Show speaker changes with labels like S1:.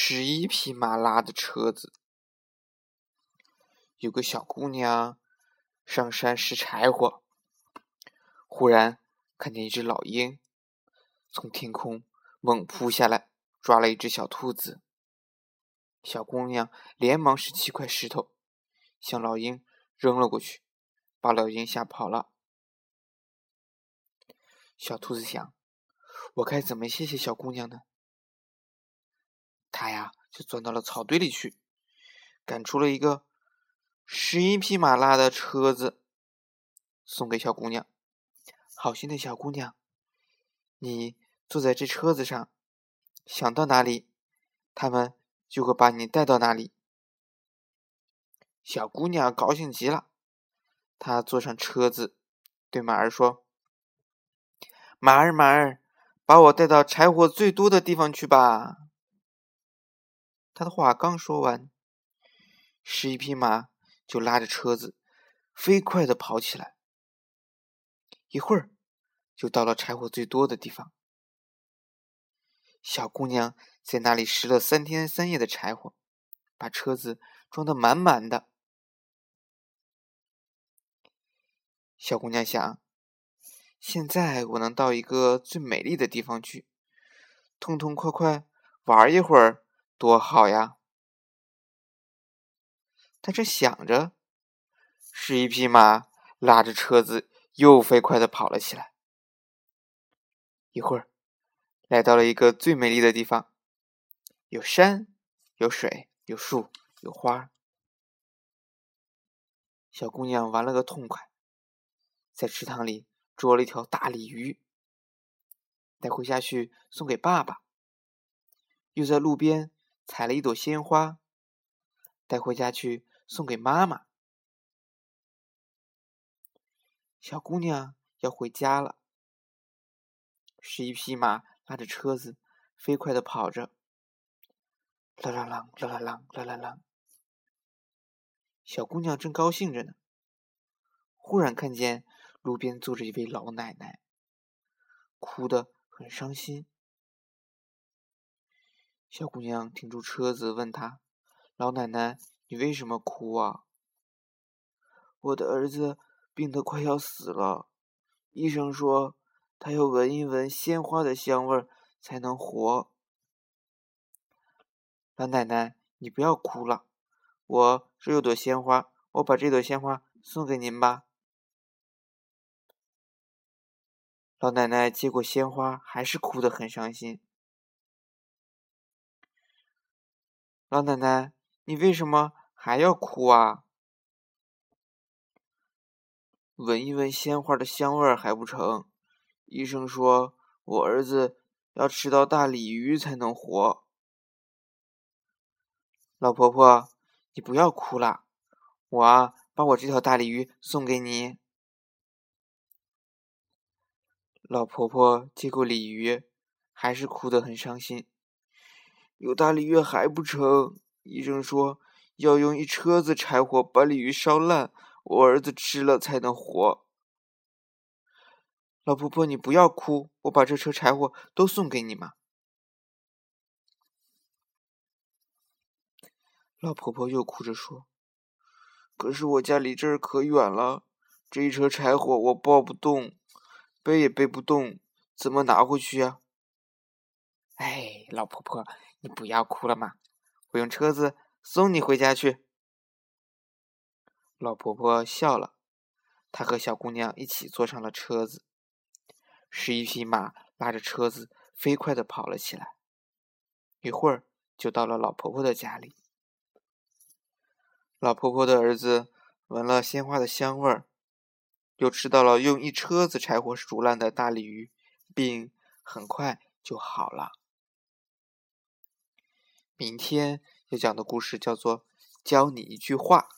S1: 十一匹马拉的车子。有个小姑娘上山拾柴火，忽然看见一只老鹰从天空猛扑下来，抓了一只小兔子。小姑娘连忙拾起块石头，向老鹰扔了过去，把老鹰吓跑了。小兔子想：“我该怎么谢谢小姑娘呢？”就钻到了草堆里去，赶出了一个十一匹马拉的车子，送给小姑娘。好心的小姑娘，你坐在这车子上，想到哪里，他们就会把你带到哪里。小姑娘高兴极了，她坐上车子，对马儿说：“马儿，马儿，把我带到柴火最多的地方去吧。”他的话刚说完，十一匹马就拉着车子飞快的跑起来，一会儿就到了柴火最多的地方。小姑娘在那里拾了三天三夜的柴火，把车子装得满满的。小姑娘想：现在我能到一个最美丽的地方去，痛痛快快玩一会儿。多好呀！他正想着，是一匹马拉着车子又飞快的跑了起来。一会儿，来到了一个最美丽的地方，有山，有水，有树，有花。小姑娘玩了个痛快，在池塘里捉了一条大鲤鱼，带回家去送给爸爸。又在路边。采了一朵鲜花，带回家去送给妈妈。小姑娘要回家了，十一匹马拉着车子飞快的跑着，啦啦啦，啦啦啦，啦啦啦。小姑娘正高兴着呢，忽然看见路边坐着一位老奶奶，哭得很伤心。小姑娘停住车子，问她：“老奶奶，你为什么哭啊？”“我的儿子病得快要死了，医生说他要闻一闻鲜花的香味才能活。”“老奶奶，你不要哭了，我这有朵鲜花，我把这朵鲜花送给您吧。”老奶奶接过鲜花，还是哭得很伤心。老奶奶，你为什么还要哭啊？闻一闻鲜花的香味还不成？医生说我儿子要吃到大鲤鱼才能活。老婆婆，你不要哭了，我啊，把我这条大鲤鱼送给你。老婆婆接过鲤鱼，还是哭得很伤心。有大鲤鱼还不成？医生说要用一车子柴火把鲤鱼烧烂，我儿子吃了才能活。老婆婆，你不要哭，我把这车柴火都送给你嘛。老婆婆又哭着说：“可是我家离这儿可远了，这一车柴火我抱不动，背也背不动，怎么拿回去呀？”哎，老婆婆。你不要哭了嘛，我用车子送你回家去。老婆婆笑了，她和小姑娘一起坐上了车子，十一匹马拉着车子飞快的跑了起来，一会儿就到了老婆婆的家里。老婆婆的儿子闻了鲜花的香味儿，又吃到了用一车子柴火煮烂的大鲤鱼，病很快就好了。明天要讲的故事叫做“教你一句话”。